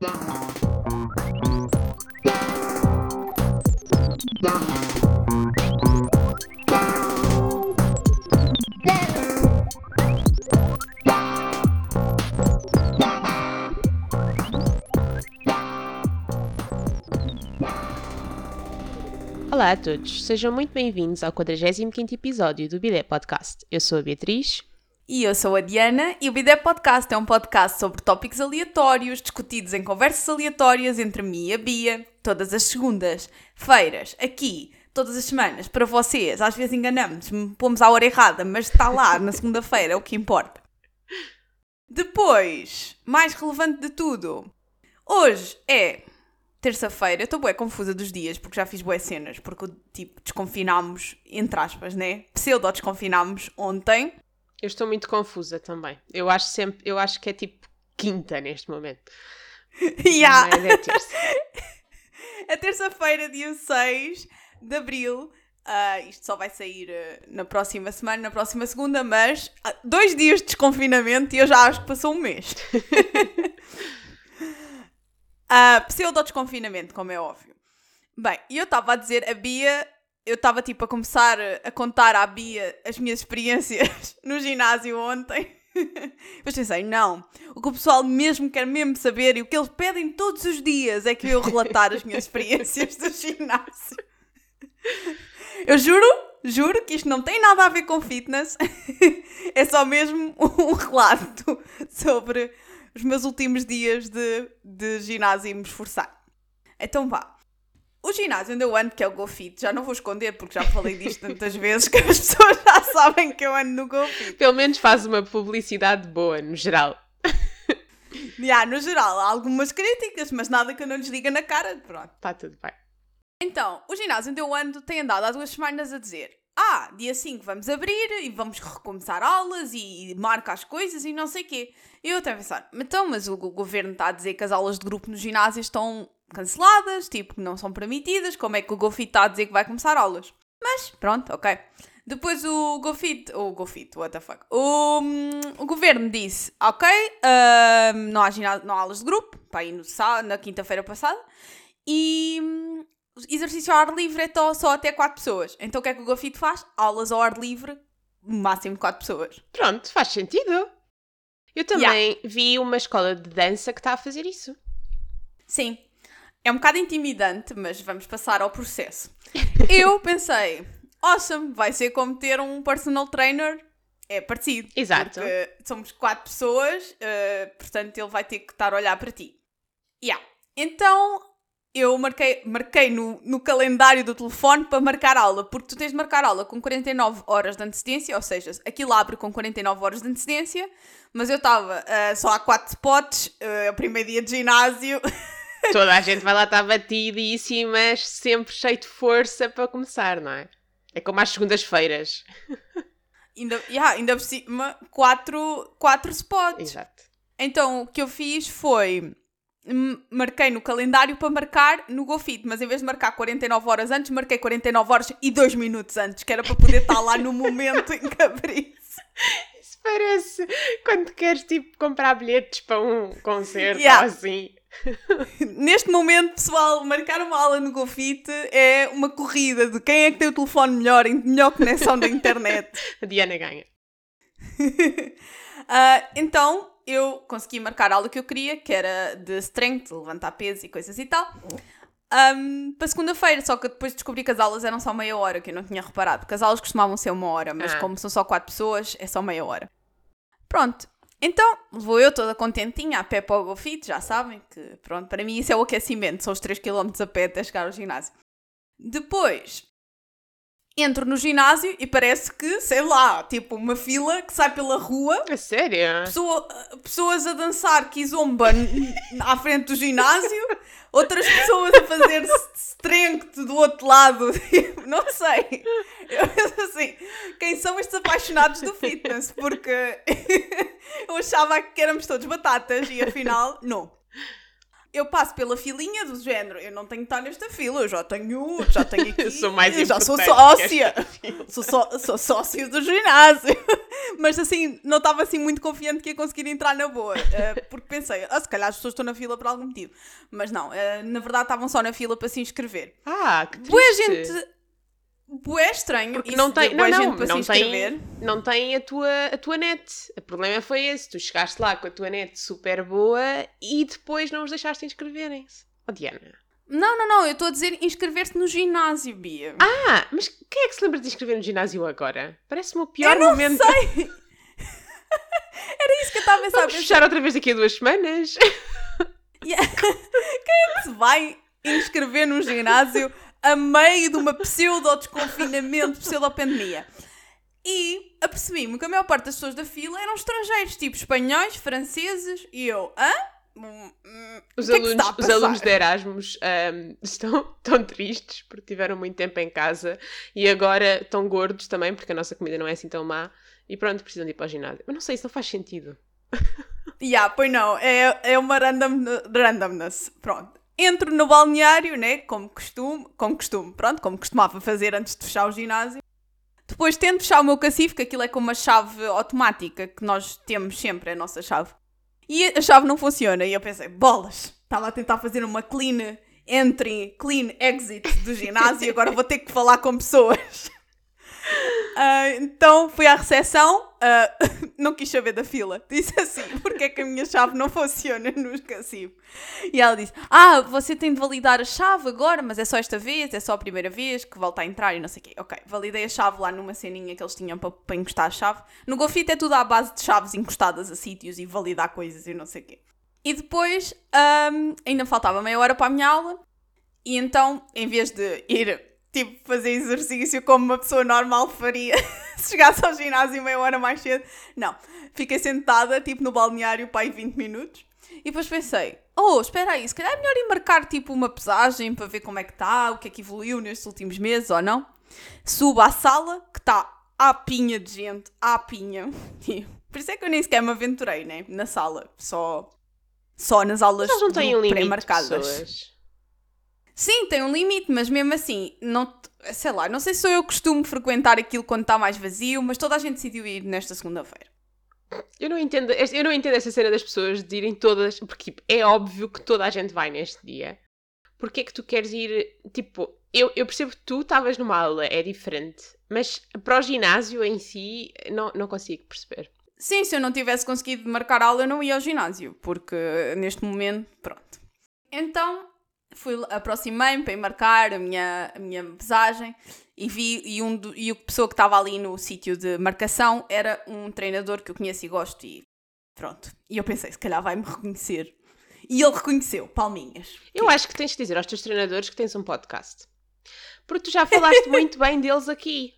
Olá a todos, sejam muito bem-vindos ao 45 episódio do Bidé Podcast. Eu sou a Beatriz. E eu sou a Diana e o Bidé Podcast é um podcast sobre tópicos aleatórios discutidos em conversas aleatórias entre mim e a Bia, todas as segundas-feiras, aqui, todas as semanas, para vocês. Às vezes enganamos, pomos à hora errada, mas está lá na segunda-feira, é o que importa. Depois, mais relevante de tudo, hoje é terça-feira. Estou bem confusa dos dias porque já fiz boas cenas, porque tipo desconfinámos, entre aspas, né? Pseudo-desconfinámos ontem. Eu estou muito confusa também. Eu acho sempre, eu acho que é tipo quinta neste momento. yeah. Mas é terça. é terça-feira, dia 6 de abril. Uh, isto só vai sair uh, na próxima semana, na próxima segunda, mas uh, dois dias de desconfinamento e eu já acho que passou um mês. uh, Pseudo-desconfinamento, como é óbvio. Bem, eu estava a dizer, a Bia eu estava tipo a começar a contar à Bia as minhas experiências no ginásio ontem. Mas pensei, não, o que o pessoal mesmo quer mesmo saber e o que eles pedem todos os dias é que eu relatar as minhas experiências do ginásio. Eu juro, juro que isto não tem nada a ver com fitness, é só mesmo um relato sobre os meus últimos dias de, de ginásio e me esforçar. Então vá. O ginásio onde eu ando, que é o GoFit, já não vou esconder porque já falei disto tantas vezes que as pessoas já sabem que eu ando no GoFit. Pelo menos faz uma publicidade boa, no geral. Yeah, no geral, há algumas críticas, mas nada que eu não lhes diga na cara. Pronto. Está tudo bem. Então, o ginásio onde eu ando tem andado há duas semanas a dizer ah, dia 5 vamos abrir e vamos recomeçar aulas e marca as coisas e não sei o quê. E eu até a pensar, então, mas o governo está a dizer que as aulas de grupo no ginásio estão canceladas, tipo, não são permitidas, como é que o GoFit está a dizer que vai começar aulas? Mas, pronto, ok. Depois o GoFit, o GoFit, what the fuck, o, o governo disse, ok, uh, não, há ginásio, não há aulas de grupo, para ir no, na quinta-feira passada, e hum, exercício ao ar livre é só até 4 pessoas. Então o que é que o GoFit faz? Aulas ao ar livre, máximo de 4 pessoas. Pronto, faz sentido. Eu também yeah. vi uma escola de dança que está a fazer isso. Sim. É um bocado intimidante, mas vamos passar ao processo. Eu pensei, awesome, vai ser como ter um personal trainer. É parecido. Exato. Porque somos quatro pessoas, uh, portanto ele vai ter que estar a olhar para ti. Yeah. Então eu marquei, marquei no, no calendário do telefone para marcar aula, porque tu tens de marcar aula com 49 horas de antecedência, ou seja, aquilo abre com 49 horas de antecedência, mas eu estava uh, só há 4 spots, uh, o primeiro dia de ginásio. Toda a gente vai lá estar batidíssimas, sempre cheio de força para começar, não é? É como às segundas-feiras. ainda, yeah, ainda por cima, 4 quatro spots. Exato. Então o que eu fiz foi marquei no calendário para marcar no GoFit, mas em vez de marcar 49 horas antes, marquei 49 horas e 2 minutos antes, que era para poder estar lá no momento em que abrisse. Isso parece quando queres tipo comprar bilhetes para um concerto yeah. ou assim. Neste momento, pessoal, marcar uma aula no GoFit é uma corrida de quem é que tem o telefone melhor, melhor conexão da internet. A Diana ganha. uh, então, eu consegui marcar a aula que eu queria, que era de strength, levantar peso e coisas e tal. Um, para segunda-feira, só que depois descobri que as aulas eram só meia hora, que eu não tinha reparado, porque as aulas costumavam ser uma hora, mas ah. como são só quatro pessoas, é só meia hora. Pronto, então vou eu toda contentinha a pé para o GoFit, já sabem que, pronto, para mim isso é o aquecimento, são os 3km a pé até chegar ao ginásio. Depois, entro no ginásio e parece que, sei lá, tipo uma fila que sai pela rua. É sério? Pessoa, pessoas a dançar kizomba à frente do ginásio, outras pessoas a fazer strength do outro lado. Não sei. Eu penso assim, quem são estes apaixonados do fitness? Porque achava que éramos todos batatas e afinal, não. Eu passo pela filinha do género, eu não tenho que estar nesta fila, eu já tenho, já tenho aqui. Eu sou mais eu já sou sócia. Sou, só, sou sócio do ginásio. Mas assim, não estava assim muito confiante que ia conseguir entrar na boa. eh, porque pensei, ah, se calhar as pessoas estão na fila por algum motivo. Mas não, eh, na verdade estavam só na fila para se inscrever. Ah, que Boa triste. gente. Bué estranho. Porque não tem, não, não, não tem, não tem a tua, a tua net. O problema foi esse. Tu chegaste lá com a tua net super boa e depois não os deixaste inscreverem-se. Oh, Diana. Não, não, não, eu estou a dizer inscrever-se no ginásio, Bia. Ah, mas quem é que se lembra de inscrever no ginásio agora? Parece-me o pior eu não momento. sei. Era isso que eu estava a pensar. Vamos fechar outra vez daqui a duas semanas. Yeah. Quem é que se vai inscrever num ginásio a meio de uma pseudo-desconfinamento, pseudo-pandemia? E apercebi-me que a maior parte das pessoas da fila eram estrangeiros, tipo espanhóis, franceses, e eu, hã? Hum, hum, Os, é se alunos, a os alunos de Erasmus ahm, estão tão tristes porque tiveram muito tempo em casa e agora estão gordos também porque a nossa comida não é assim tão má e pronto, precisam de ir para o ginásio. Mas não sei, isso não faz sentido. Yeah, pois não, é, é uma random, randomness. Pronto. Entro no balneário, né? Como costume, como costume, pronto, como costumava fazer antes de fechar o ginásio. Depois tento fechar o meu cacifo, que aquilo é com uma chave automática que nós temos sempre, a nossa chave. E a chave não funciona. E eu pensei, bolas, estava a tentar fazer uma clean entry, clean exit do ginásio e agora vou ter que falar com pessoas. Ah, então fui à recepção, ah, não quis saber da fila. Disse assim: porque é que a minha chave não funciona no cacifo? E ela disse: Ah, você tem de validar a chave agora, mas é só esta vez, é só a primeira vez que volta a entrar e não sei o quê. Ok, validei a chave lá numa ceninha que eles tinham para, para encostar a chave. No Golfito é tudo à base de chaves encostadas a sítios e validar coisas e não sei o quê. E depois ahm, ainda faltava meia hora para a minha aula, e então, em vez de ir tipo fazer exercício como uma pessoa normal faria se chegasse ao ginásio meia hora mais cedo, não. Fiquei sentada tipo no balneário para aí 20 minutos e depois pensei: oh, espera aí, se calhar é melhor ir marcar tipo uma pesagem para ver como é que está, o que é que evoluiu nestes últimos meses ou não. Subo à sala que está à pinha de gente, à pinha. E Por isso é que eu nem sequer me aventurei, né? Na sala, só. Só nas aulas pré-marcadas. Sim, tem um limite, mas mesmo assim, não, sei lá, não sei se sou eu que costumo frequentar aquilo quando está mais vazio, mas toda a gente decidiu ir nesta segunda-feira. Eu não entendo, eu não entendo essa cena das pessoas de irem todas, porque tipo, é óbvio que toda a gente vai neste dia. Porquê é que tu queres ir, tipo, eu, eu percebo que tu estavas numa aula, é diferente, mas para o ginásio em si, não, não consigo perceber. Sim, se eu não tivesse conseguido marcar aula, eu não ia ao ginásio, porque neste momento, pronto. Então, fui, aproximei-me para ir marcar a minha, a minha pesagem e vi, e, um do- e a pessoa que estava ali no sítio de marcação era um treinador que eu conheço e gosto e pronto. E eu pensei, se calhar vai-me reconhecer. E ele reconheceu, palminhas. Eu acho que tens que dizer aos teus treinadores que tens um podcast. Porque tu já falaste muito bem deles aqui.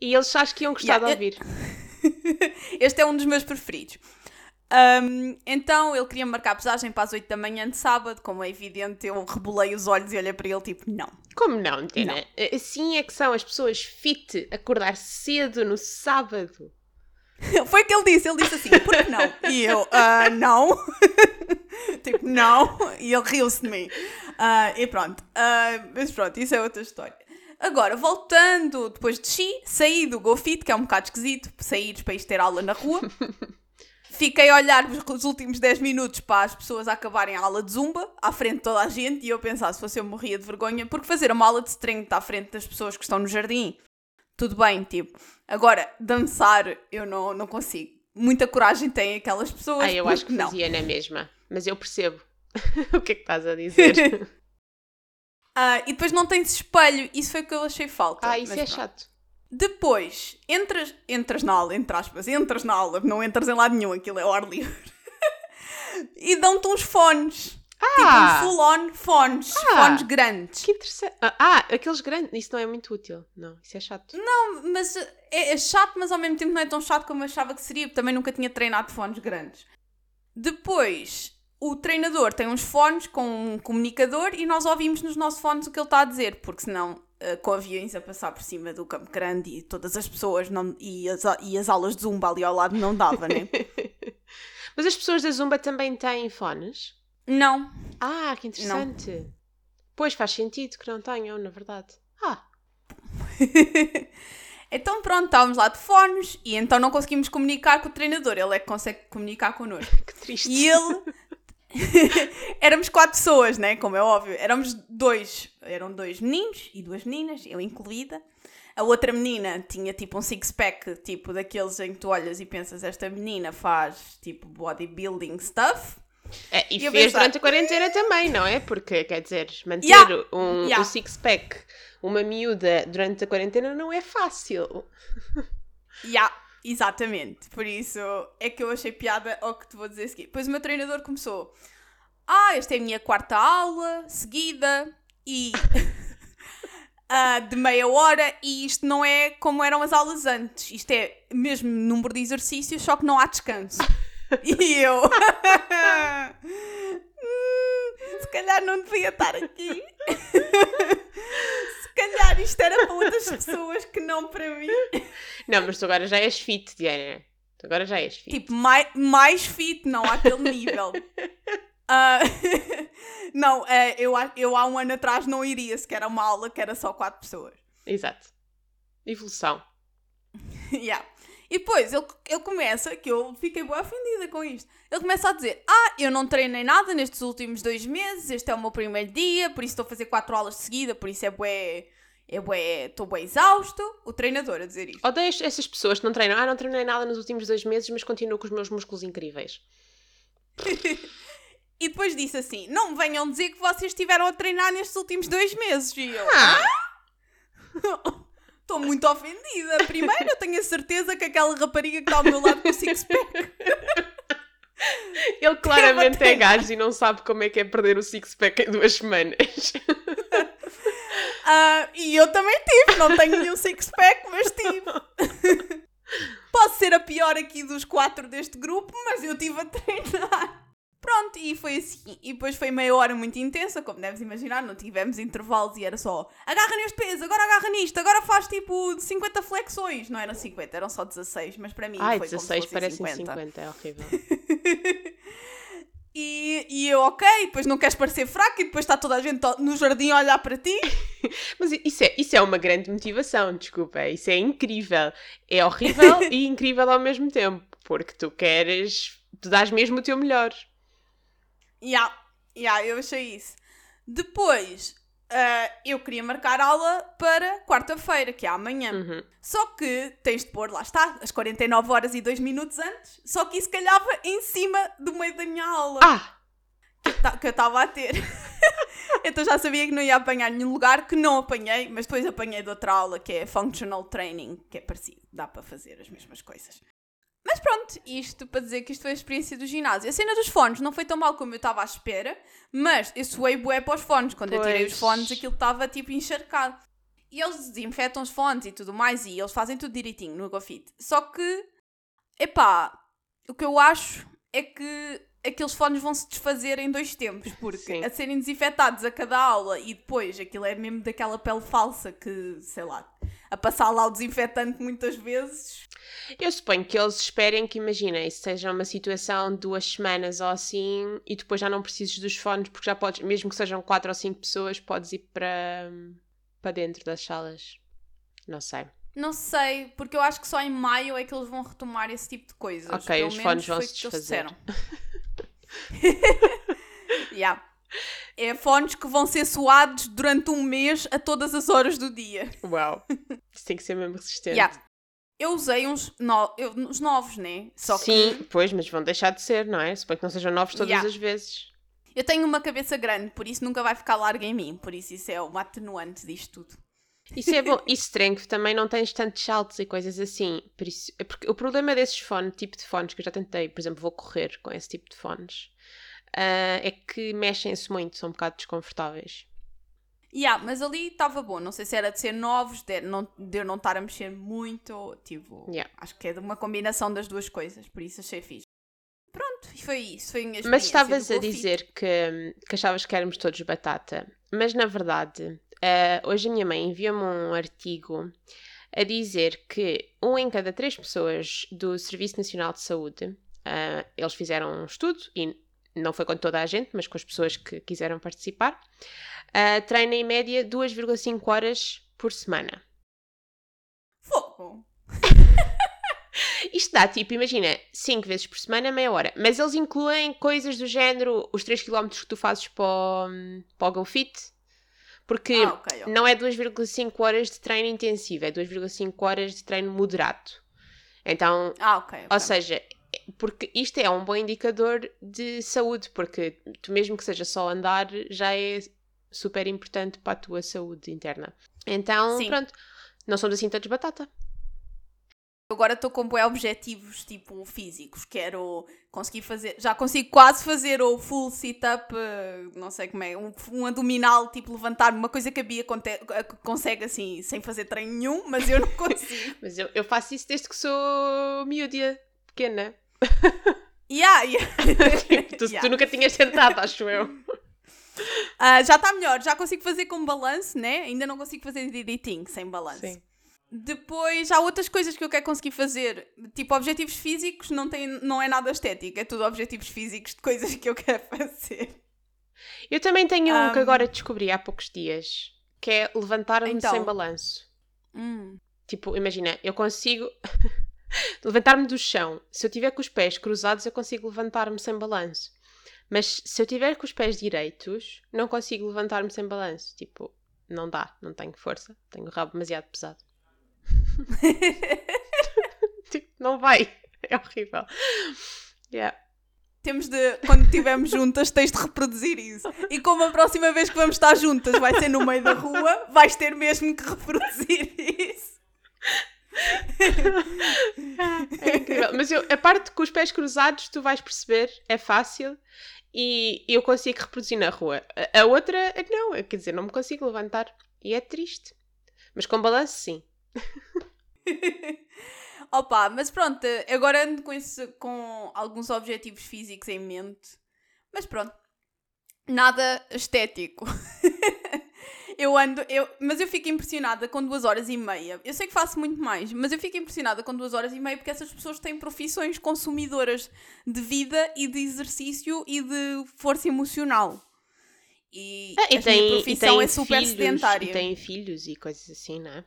E eles acho que iam gostar Yeah, de ouvir. Este é um dos meus preferidos. Ahm, então ele queria marcar a pesagem para as 8 da manhã de sábado, como é evidente, eu rebolei os olhos e olhei para ele tipo, não. Como não, Tina? Assim é que são as pessoas fit, acordar cedo no sábado. Foi o que ele disse, ele disse assim, por que não? E eu, "Ah, não. tipo, não. E ele riu-se de mim. Ah, e pronto. Ah, mas pronto, isso é outra história. Agora, voltando, depois desci, saí do GoFit, que é um bocado esquisito, sair para ir ter aula na rua. Fiquei a olhar os- os últimos 10 minutos para as pessoas acabarem a aula de zumba, à frente de toda a gente, e eu pensava, se fosse eu morria de vergonha, porque fazer uma aula de strength à frente das pessoas que estão no jardim, tudo bem, tipo. Agora, dançar, eu não, não consigo. Muita coragem têm aquelas pessoas. Ah, eu acho que não. fazia na mesma. Mas eu percebo o que é que estás a dizer. Ah, e depois não tens espelho, isso foi o que eu achei falta. ah, isso é pronto. chato. Depois, entras, entras na aula, entre aspas, entras na aula, não entras em lado nenhum, aquilo é ao ar livre. e dão-te uns fones. Tipo, Ah! uns full-on fones. Ah! Fones grandes. Que interessante. Ah, ah, aqueles grandes. Isso não é muito útil. Não, isso é chato. Mas é, é chato, mas ao mesmo tempo não é tão chato como eu achava que seria, porque também nunca tinha treinado fones grandes. Depois, o treinador tem uns fones com um comunicador e nós ouvimos nos nossos fones o que ele está a dizer, porque senão, com aviões a passar por cima do Campo Grande e todas as pessoas não, e, as, e as aulas de zumba ali ao lado não dava, né? Mas as pessoas da Zumba também têm fones? Não. Ah, que interessante. Pois faz sentido que não tenham, na verdade. Ah, então pronto, estávamos lá de fones e então não conseguimos comunicar com o treinador. Ele é que consegue comunicar connosco. que triste. E ele. Éramos quatro pessoas, né? Como é óbvio. Éramos dois. Eram dois meninos e duas meninas, eu incluída. A outra menina tinha tipo um six-pack, tipo daqueles em que tu olhas e pensas: esta menina faz tipo bodybuilding stuff. É, e E fez pensar- durante a quarentena também, não é? Porque, quer dizer, manter Yeah, um, yeah. um six-pack, uma miúda durante a quarentena não é fácil. Ya, exatamente. Por isso é que eu achei piada ao que te vou dizer a seguir. Depois o meu treinador começou: Ah, esta é a minha quarta aula seguida e. ah, de meia hora, e isto não é como eram as aulas antes. Isto é mesmo número de exercícios, só que não há descanso. E eu. "Hum, se calhar não devia estar aqui. se calhar isto era para outras pessoas que não para mim. Não, mas tu agora já és fit, Diana. Tu agora já és fit. Tipo, mais, mais fit, não àquele nível. Ah, não, eh, eu, eu há um ano atrás não iria sequer a uma aula que era só quatro pessoas. Exato. Evolução. Yeah. E depois ele, ele começa, que eu fiquei bem ofendida com isto. Ele começa a dizer: Ah, eu não treinei nada nestes últimos dois meses, este é o meu primeiro dia, por isso estou a fazer quatro aulas de seguida, por isso é bué. É bué, estou bem exausto. O treinador a dizer isto. Odeio essas pessoas que não treinam. Ah, não treinei nada nos últimos dois meses, mas continuo com os meus músculos incríveis. E depois disse assim: Não me venham dizer que vocês estiveram a treinar nestes últimos dois meses. E eu. Ah! Estou muito ofendida. Primeiro, eu tenho a certeza que aquela rapariga que está ao meu lado com o six-pack. Ele claramente é gajo e não sabe como é que é perder o six-pack em duas semanas. Ah, e eu também tive. Não tenho nenhum six-pack, mas tive. Posso ser a pior aqui dos quatro deste grupo, mas eu estive a treinar. Pronto, e foi assim. E depois foi meia hora muito intensa, como deves imaginar, não tivemos intervalos e era só agarra neste peso, agora agarra nisto, agora faz tipo 50 flexões. Não eram 50, eram só 16, mas para mim Ai, foi 16 como se fossem parecem 50. 50, é horrível. E, e eu, ok, depois não queres parecer fraco e depois está toda a gente no jardim a olhar para ti. Mas isso é, isso é uma grande motivação, desculpa. Isso é incrível. É horrível e incrível ao mesmo tempo. Porque tu queres. Tu dás mesmo o teu melhor. Ya, ya, eu achei isso. Depois, ah, eu queria marcar aula para quarta-feira, que é amanhã. Uhum. Só que tens de pôr, lá está, as 49 horas e 2 minutos antes. Só que isso calhava em cima do meio da minha aula Ah! que eu ta- que eu estava a ter. então já sabia que não ia apanhar nenhum lugar, que não apanhei, mas depois apanhei de outra aula que é Functional Training, que é parecido, dá para fazer as mesmas coisas. Mas pronto, isto para dizer que isto foi a experiência do ginásio. A cena dos fones não foi tão mal como eu estava à espera, mas eu suei bué para os fones. Quando eu tirei os Pois. fones, aquilo estava tipo encharcado. E eles desinfetam os fones e tudo mais, e eles fazem tudo direitinho no GoFit. Só que, epá, o que eu acho é que aqueles fones vão se desfazer em dois tempos, porque Sim. a serem desinfetados a cada aula e depois aquilo é mesmo daquela pele falsa que, sei lá, a passar lá o desinfetante muitas vezes. Eu suponho que eles esperem que, imagina, isso seja uma situação de duas semanas ou assim e depois já não precises dos fones porque já podes, mesmo que sejam quatro ou cinco pessoas, podes ir para, para dentro das salas. Não sei. Não sei, porque eu acho que só em maio é que eles vão retomar esse tipo de coisas. Ok, Pelo os menos fones vão foi se o que eles desfazer. yeah. É fones que vão ser suados durante um mês a todas as horas do dia. Uau! Isso tem que ser mesmo resistente. Yeah. Eu usei uns, no... eu- uns novos, né? Só Sim, que pois, mas vão deixar de ser, não é? Suponho que não sejam novos todas Yeah. as vezes. eu tenho uma cabeça grande, por isso nunca vai ficar larga em mim. Por isso isso é uma atenuante disto tudo. Isso é bom. E strength também não tens tantos saltos e coisas assim. Por isso, é porque o problema desses fones, tipo de fones que eu já tentei, por exemplo, vou correr com esse tipo de fones, ah, é que mexem-se muito, são um bocado desconfortáveis. Yeah, mas ali estava bom. Não sei se era de ser novos, de, não, de eu não estar a mexer muito. Tipo, Yeah. acho que é de uma combinação das duas coisas. Por isso achei fixe. Pronto, e foi isso. Foi a Mas estavas a dizer que, que achavas que éramos todos batata. Mas na verdade, ah, hoje a minha mãe enviou-me um artigo a dizer que um em cada três pessoas do Serviço Nacional de Saúde, ah, eles fizeram um estudo e não foi com toda a gente, mas com as pessoas que quiseram participar. Uh, treina em média 2,5 horas por semana. Fogo! Isto dá, tipo, imagina, 5 vezes por semana, meia hora. Mas eles incluem coisas do género, os 3 km que tu fazes para o, para o GoFit. Porque Ah, ok, ok. não é 2,5 horas de treino intensivo, é 2,5 horas de treino moderado. Então, Ah, ok. ok. ou seja, porque isto é um bom indicador de saúde, porque tu mesmo que seja só andar, já é super importante para a tua saúde interna. Então, Sim. pronto, não somos assim tantos batata. Agora estou com bué objetivos, tipo, físicos. Quero conseguir fazer... Já consigo quase fazer o full sit-up, eh, não sei como é, um, um abdominal, tipo, levantar uma coisa que a Bia eh, consegue, assim, sem fazer treino nenhum, mas eu não consigo. Mas eu, eu faço isso desde que sou miúdia, pequena. Yeah, yeah. tu, Yeah. tu nunca tinhas tentado, acho eu. Ah, já está melhor, já consigo fazer com balanço, né? Ainda não consigo fazer direitinho, sem balanço. Sim. Depois há outras coisas que eu quero conseguir fazer. Tipo, objetivos físicos não, tem, não é nada estético, é tudo objetivos físicos de coisas que eu quero fazer. Eu também tenho um que Um, agora descobri há poucos dias, que é levantar-me Então. sem balanço. Hum. Tipo, imagina, eu consigo levantar-me do chão. Se eu tiver com os pés cruzados, eu consigo levantar-me sem balanço. Mas se eu tiver com os pés direitos, não consigo levantar-me sem balanço. Tipo, não dá, não tenho força, tenho o rabo demasiado pesado. tipo, não vai. É horrível. Yeah. Temos de, quando estivermos juntas, tens de reproduzir isso. E como a próxima vez que vamos estar juntas vai ser no meio da rua, vais ter mesmo que reproduzir isso. É incrível. Mas eu, a parte com os pés cruzados, tu vais perceber, é fácil e eu consigo reproduzir na rua. A, outra, não, quer dizer, não me consigo levantar. E é triste. Mas com balanço, sim. Opa, mas pronto, agora ando com, esse, com alguns objetivos físicos em mente. Mas pronto, nada estético. eu ando, eu, mas eu fico impressionada com duas horas e meia. Eu sei que faço muito mais, mas eu fico impressionada com duas horas e meia porque essas pessoas têm profissões consumidoras de vida e de exercício e de força emocional. E, Ah, e a tem, minha e profissão tem é super filhos, sedentária. E tem filhos e coisas assim, não é?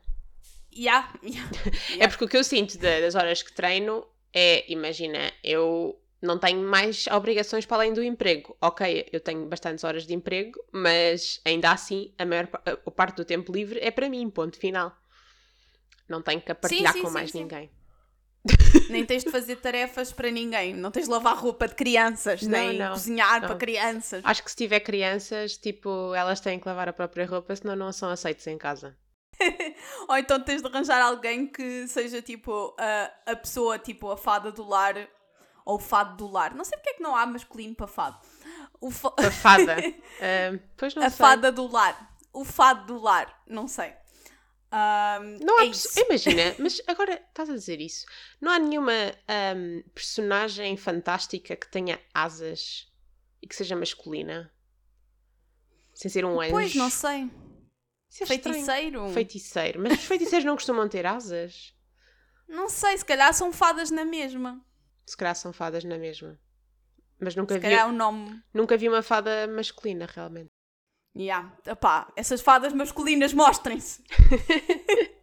Yeah, yeah, É yeah. porque o que eu sinto da- das horas que treino é, imagina, eu não tenho mais obrigações para além do emprego. Ok, eu tenho bastantes horas de emprego, mas ainda assim a maior a parte do tempo livre é para mim, ponto final. Não tenho que partilhar sim, com sim, mais sim. ninguém. Nem tens de fazer tarefas para ninguém. Não tens de lavar roupa de crianças, Não, nem não, cozinhar não. para crianças. Acho que se tiver crianças, tipo, elas têm que lavar a própria roupa, senão não são aceitos em casa. Ou então tens de arranjar alguém que seja tipo a, a pessoa, tipo a fada do lar ou o fado do lar. Não sei porque é que não há masculino para fado. O fa- A fada. Ah, pois não a sei. fada do lar. O fado do lar. Não sei. Ahm, Não há é perso-. Imagina, mas agora estás a dizer isso. Não há nenhuma ahm, personagem fantástica que tenha asas e que seja masculina? Sem ser um anjo. Pois, não sei. É. Feiticeiro. Feiticeiro. Mas os feiticeiros não costumam ter asas? Não sei, se calhar são fadas na mesma. Se calhar são fadas na mesma. Mas nunca Se vi, calhar é o nome. nunca vi uma fada masculina, realmente. Yeah. Essas fadas masculinas mostrem-se.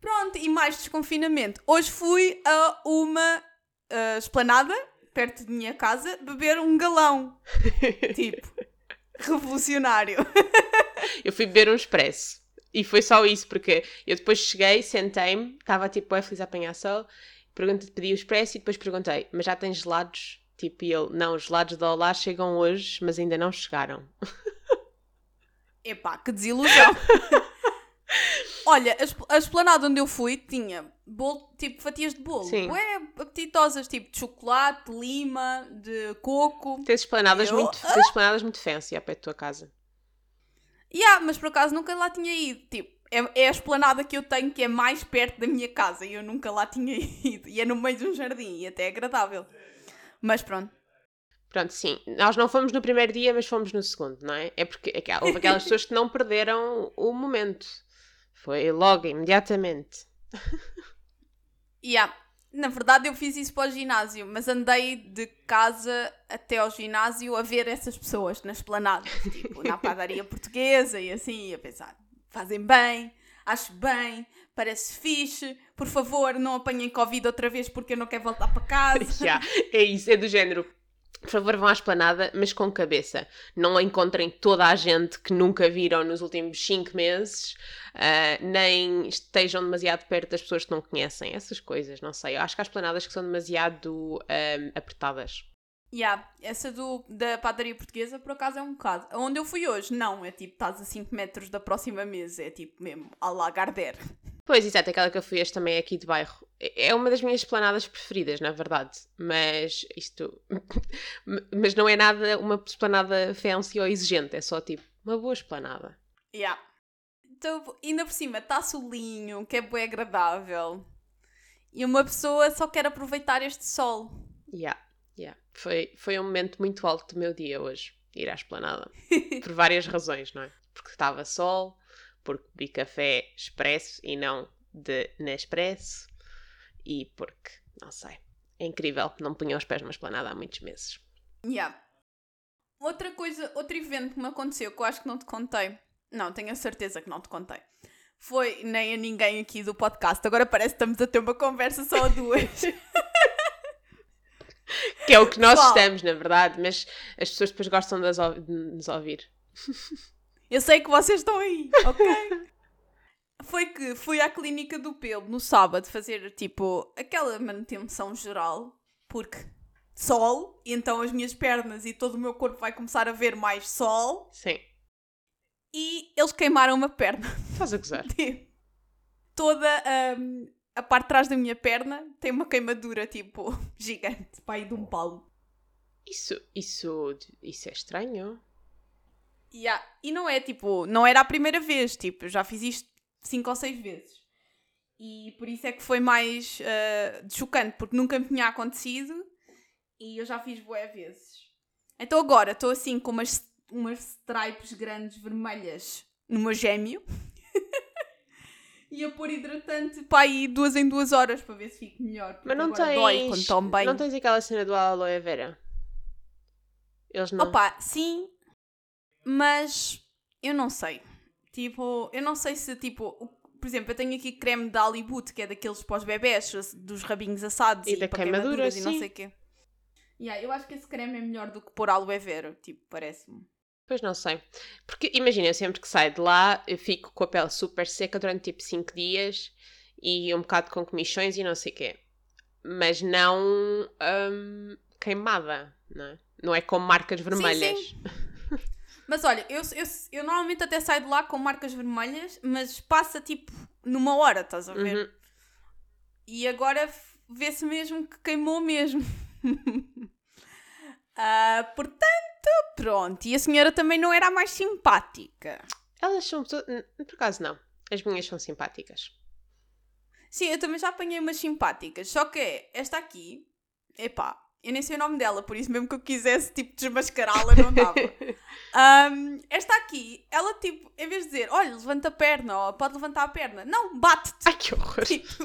Pronto, e mais desconfinamento. Hoje fui a uma ah, esplanada, perto de minha casa, beber um galão. tipo, revolucionário. Eu fui beber um expresso. E foi só isso, porque eu depois cheguei, sentei-me, estava tipo, é feliz a apanhar sol, perguntei, pedi o expresso e depois perguntei, mas já tens gelados? Tipo, e ele, não, os gelados da Olá chegam hoje, mas ainda não chegaram. Epá, que desilusão. Olha, a esp- a esplanada onde eu fui tinha bolo, tipo fatias de bolo. Sim. Ué, apetitosas, tipo de chocolate, de lima, de coco. Tens esplanadas, Eu- muito, tens esplanadas muito fancy ao pé da tua casa. Yeah, mas por acaso nunca lá tinha ido. Tipo, é, é a esplanada que eu tenho que é mais perto da minha casa e eu nunca lá tinha ido. E é no meio de um jardim e até é agradável. Mas pronto. Pronto, sim. Nós não fomos no primeiro dia, mas fomos no segundo, não é? É porque aqu- houve aquelas pessoas que não perderam o momento. Foi logo, imediatamente. Yeah. Na verdade, eu fiz isso para o ginásio, mas andei de casa até ao ginásio a ver essas pessoas nas planadas, tipo, na padaria portuguesa e assim, a pensar, fazem bem, acho bem, parece fixe, por favor, não apanhem Covid outra vez porque eu não quero voltar para casa. Yeah, é isso, é do género. Por favor, vão à esplanada, mas com cabeça. Não encontrem toda a gente que nunca viram nos últimos 5 meses, uh, nem estejam demasiado perto das pessoas que não conhecem. Essas coisas, não sei. Eu acho que há esplanadas que são demasiado um, apertadas. Yeah, essa do, da padaria portuguesa, por acaso, é um bocado. Onde eu fui hoje, não. É tipo, estás a 5 metros da próxima mesa. É tipo mesmo, a la. Pois, exato, aquela que eu fui hoje também é aqui de bairro. É uma das minhas esplanadas preferidas, na verdade. Mas isto. mas não é nada uma esplanada fancy ou exigente, é só tipo uma boa esplanada. Yeah. Então, ainda por cima, está solinho, que é bem agradável. E uma pessoa só quer aproveitar este sol. Yeah, yeah. Foi, foi um momento muito alto do meu dia hoje, ir à esplanada. Por várias razões, não é? Porque estava sol, porque bebi café expresso e não de Nespresso e porque, não sei, é incrível, não punha os pés numa esplanada há muitos meses. Yeah. Outra coisa, outro evento que me aconteceu que eu acho que não te contei, não, tenho a certeza que não te contei, foi nem a ninguém aqui do podcast. Agora parece que estamos a ter uma conversa só a duas. que é o que nós estamos, na verdade, mas as pessoas depois gostam de nos ouvir. Eu sei que vocês estão aí, ok? Foi que fui à clínica do pelo no sábado fazer tipo aquela manutenção geral, porque sol, então as minhas pernas e todo o meu corpo vai começar a ver mais sol. Sim. E eles queimaram uma perna. Estás a gozar? Toda um, a parte de trás da minha perna tem uma queimadura tipo gigante, pai de um palmo. Isso, isso, isso é estranho. Yeah. E não é tipo, não era a primeira vez, tipo, eu já fiz isto cinco ou seis vezes. E por isso é que foi mais uh, chocante, porque nunca me tinha acontecido e eu já fiz boé vezes. Então agora estou assim com umas, umas stripes grandes vermelhas no meu gêmeo. e a pôr hidratante para aí duas em duas horas para ver se fico melhor. Mas não tens, dói quando bem. não tens aquela cena do aloe vera? Eles não. Opa, sim, mas eu não sei. Tipo, eu não sei se, tipo, por exemplo, eu tenho aqui creme da Alibut, que é daqueles pós-bebés, dos rabinhos assados e, e da queimadura, e não sei o quê. Yeah, eu acho que esse creme é melhor do que pôr aloe vera, tipo, parece-me. Pois não sei. Porque imagina, sempre que saio de lá, eu fico com a pele super seca durante tipo 5 dias e um bocado com comichões e não sei o quê. Mas não hum, queimada, não é? Não é com marcas vermelhas. Sim, sim. Mas olha, eu, eu, eu normalmente até saio de lá com marcas vermelhas, mas passa tipo numa hora, estás a ver? Uhum. E agora vê-se mesmo que queimou mesmo. uh, portanto, pronto. E a senhora também não era a mais simpática. Elas são. Por acaso não. As minhas são simpáticas. Sim, eu também já apanhei umas simpáticas. Só que esta aqui, epá, eu nem sei o nome dela, por isso mesmo que eu quisesse, tipo, desmascará-la, não dava. um, esta aqui, ela, tipo, em vez de dizer, olha, levanta a perna, ou pode levantar a perna, não, bate-te. Ai, que horror. Tipo,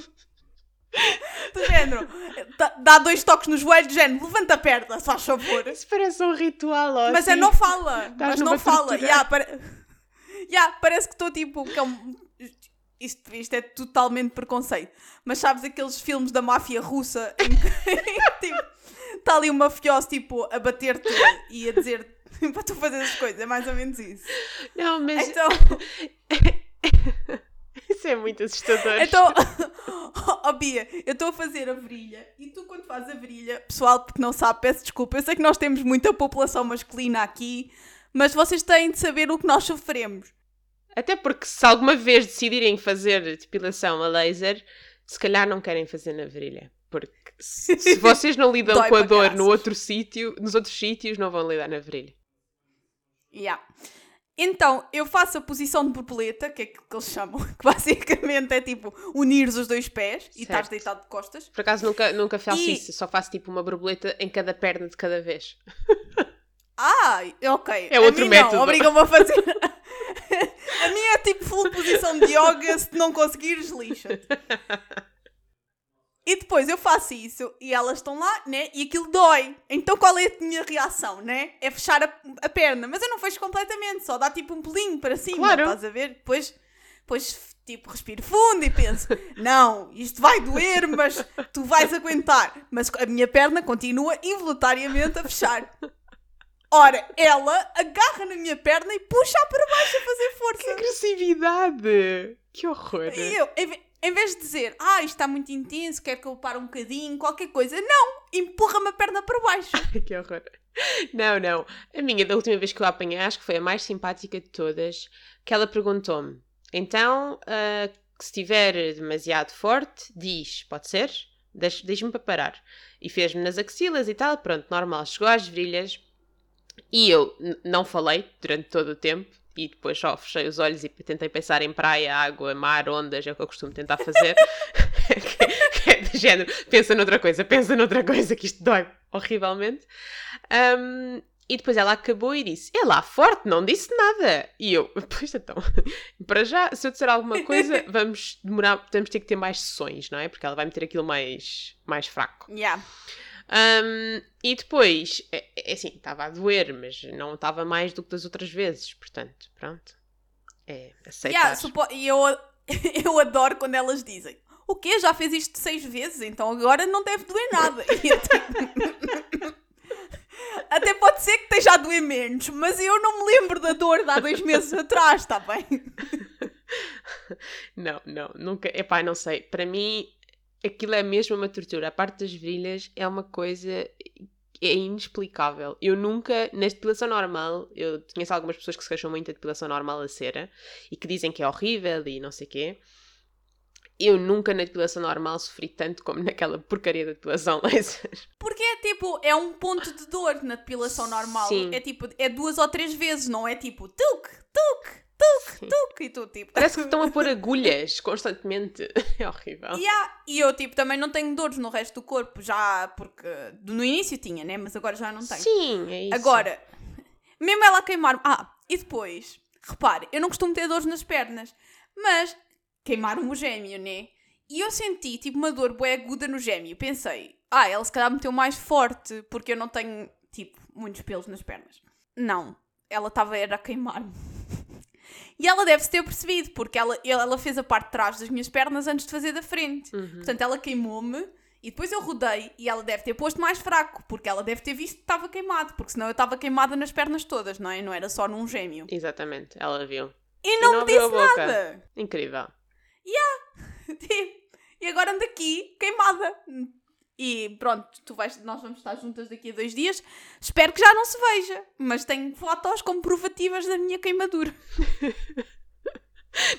do género, dá dois toques nos joelhos, do género, levanta a perna, se faz favor. Isso parece um ritual, ó, Mas é, assim. é, não fala, mas não fala. Yeah, pare... yeah, parece que estou, tipo, que é um... Isto, isto é totalmente preconceito. Mas sabes aqueles filmes da máfia russa em que, tipo, está ali uma mafioso, tipo, a bater-te e a dizer para tu fazer as coisas. É mais ou menos isso. Não, mas. Então. Isso é muito assustador. Então, oh, Bia, eu estou a fazer a virilha e tu, quando fazes a virilha, pessoal, porque não sabe, peço desculpa. Eu sei que nós temos muita população masculina aqui, mas vocês têm de saber o que nós sofremos. Até porque, se alguma vez decidirem fazer depilação a laser, se calhar não querem fazer na virilha. Porque se vocês não lidam com a dor no outro sítio, nos outros sítios, não vão lidar na virilha. Yeah. Então, eu faço a posição de borboleta, que é aquilo que eles chamam, que basicamente é tipo unir os dois pés certo. e estás deitado de costas. Por acaso nunca, nunca faço e... isso, só faço tipo uma borboleta em cada perna de cada vez. Ah, ok. É outro método. Obrigam-me a fazer. a minha é tipo full posição de yoga, se não conseguires, lixa-te. E depois eu faço isso e elas estão lá, né? E aquilo dói. Então qual é a minha reação, né? É fechar a, a perna. Mas eu não fecho completamente, só dá tipo um pelinho para cima, Claro. estás a ver? Depois, depois tipo, respiro fundo e penso: não, isto vai doer, mas tu vais aguentar. Mas a minha perna continua involuntariamente a fechar. Ora, ela agarra na minha perna e puxa para baixo a fazer Que força. agressividade! Que horror! E eu, em ve- em vez de dizer, ah, isto está muito intenso, quero que eu pare um bocadinho, qualquer coisa, não, empurra-me a perna para baixo. que horror. Não, não. A minha, da última vez que eu a apanhei, acho que foi a mais simpática de todas, que ela perguntou-me: então, ah, se estiver demasiado forte, diz, pode ser? Diz- Diz-me para parar. E fez-me nas axilas e tal, pronto, normal. Chegou às virilhas e eu não falei durante todo o tempo. E depois só fechei os olhos e tentei pensar em praia, água, mar, ondas, é o que eu costumo tentar fazer. que, que é do género, pensa noutra coisa, pensa noutra coisa, que isto dói horrivelmente. Ahm, e depois ela acabou e disse: É lá forte, não disse nada. E eu, pois então, para já, se eu disser alguma coisa, vamos demorar, vamos ter que ter mais sessões, não é? Porque ela vai meter aquilo mais, mais fraco. Yeah. Ahm, e depois, é, é assim, estava a doer, mas não estava mais do que das outras vezes, portanto, pronto. É aceitar. Yeah, e eu, eu adoro quando elas dizem o quê? Já fez isto seis vezes? Então agora não deve doer nada. Tipo, Até pode ser que esteja a doer menos, mas eu não me lembro da dor de há dois meses atrás, está bem? Não, não, nunca. Epá, não sei. Para mim, aquilo é mesmo uma tortura. A parte das virilhas é uma coisa. É inexplicável. Eu nunca, na depilação normal, eu conheço algumas pessoas que se queixam muito da depilação normal a cera e que dizem que é horrível e não sei o quê. Eu nunca na depilação normal sofri tanto como naquela porcaria da depilação laser. Porque é tipo, é um ponto de dor na depilação normal. Sim. É tipo, é duas ou três vezes, não é tipo tuk, tuk, Sim. tuk, e tu tipo. Parece que estão a pôr agulhas constantemente. É horrível. Yeah. E eu, tipo, também não tenho dores no resto do corpo, já porque no início tinha, né? Mas agora já não tenho. Sim, é isso. Agora, mesmo ela a queimar Ah, e depois, repare, eu não costumo ter dores nas pernas, mas queimaram o gêmeo, né? E eu senti, tipo, uma dor bué aguda no gêmeo. Pensei, ah, ela se calhar meteu mais forte, porque eu não tenho, tipo, muitos pelos nas pernas. Não, ela estava era a queimar-me. E ela deve-se ter percebido, porque ela, ela fez a parte de trás das minhas pernas antes de fazer da frente. Uhum. Portanto, ela queimou-me e depois eu rodei e ela deve ter posto mais fraco, porque ela deve ter visto que estava queimado, porque senão eu estava queimada nas pernas todas, não é? Não era só num gêmeo. Exatamente, ela viu. E não, não me disse nada. Incrível. Tipo, e agora ando aqui, queimada. E pronto, tu vais, nós vamos estar juntas daqui a dois dias. Espero que já não se veja, mas tenho fotos comprovativas da minha queimadura.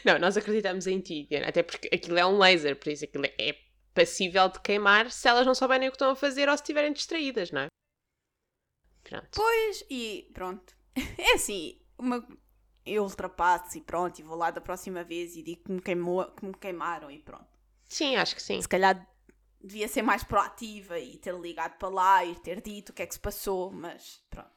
Não, nós acreditamos em ti, Diana, até porque aquilo é um laser, por isso aquilo é passível de queimar se elas não souberem o que estão a fazer ou se estiverem distraídas, não é? Pronto. Pois, e pronto. É assim, uma, eu ultrapasso e pronto, e vou lá da próxima vez e digo que me, queimou, que me queimaram e pronto. Sim, acho que sim. Se calhar devia ser mais proativa e ter ligado para lá e ter dito o que é que se passou, mas pronto.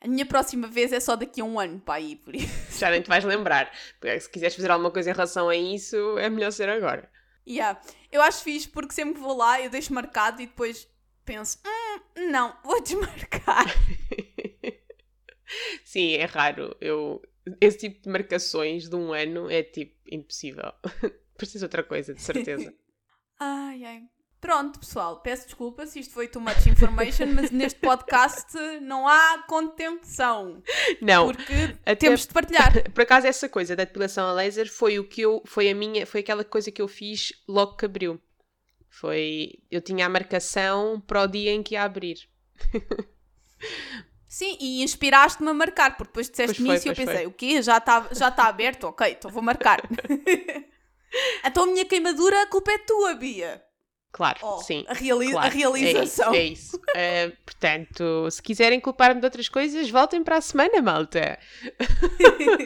A minha próxima vez é só daqui a um ano para aí, por isso. Já nem te vais lembrar. Porque se quiseres fazer alguma coisa em relação a isso, é melhor ser agora. Yeah. Eu acho fixe porque sempre vou lá eu deixo marcado e depois penso, hum, não, vou desmarcar. Sim, é raro. Eu, esse tipo de marcações de um ano é tipo impossível. Preciso outra coisa, de certeza. Ai, ai. Pronto, pessoal, peço desculpa se isto foi too much information, mas neste podcast não há contemplação. Não, Porque temos de partilhar. por acaso essa coisa da depilação a laser foi o que eu, foi a minha, foi aquela coisa que eu fiz logo que abriu. Foi, eu tinha a marcação para o dia em que ia abrir. Sim, e inspiraste-me a marcar, porque depois disseste Pois foi, nisso e eu pensei, foi. o quê? Já está já tá aberto? Ok, então vou marcar. então a minha queimadura, a culpa é tua, Bia. Claro, Oh, sim. a, reali- Claro, a realização. É isso. é isso. Uh, portanto, se quiserem culpar-me de outras coisas, voltem para a semana, malta.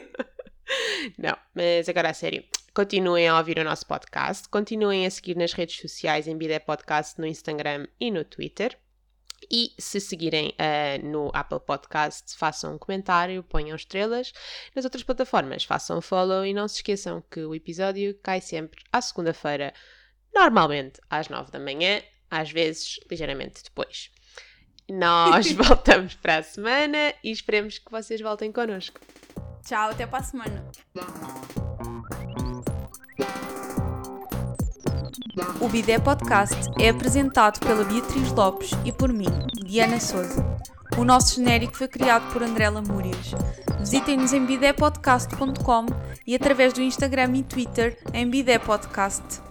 Não, mas agora a sério. Continuem a ouvir o nosso podcast, continuem a seguir nas redes sociais em Bidé Podcast no Instagram e no Twitter. E se seguirem ah, no Apple Podcast, façam um comentário, ponham estrelas. Nas outras plataformas, façam follow e não se esqueçam que o episódio cai sempre à segunda-feira normalmente às 9 da manhã, às vezes ligeiramente depois. Nós voltamos para a semana e esperemos que vocês voltem connosco. Tchau, até para a semana. O Bidé Podcast é apresentado pela Beatriz Lopes e por mim, Diana Souza. O nosso genérico foi criado por André Lamúrias. Visitem-nos em bidépodcast.com e através do Instagram e Twitter em Bidé Podcast.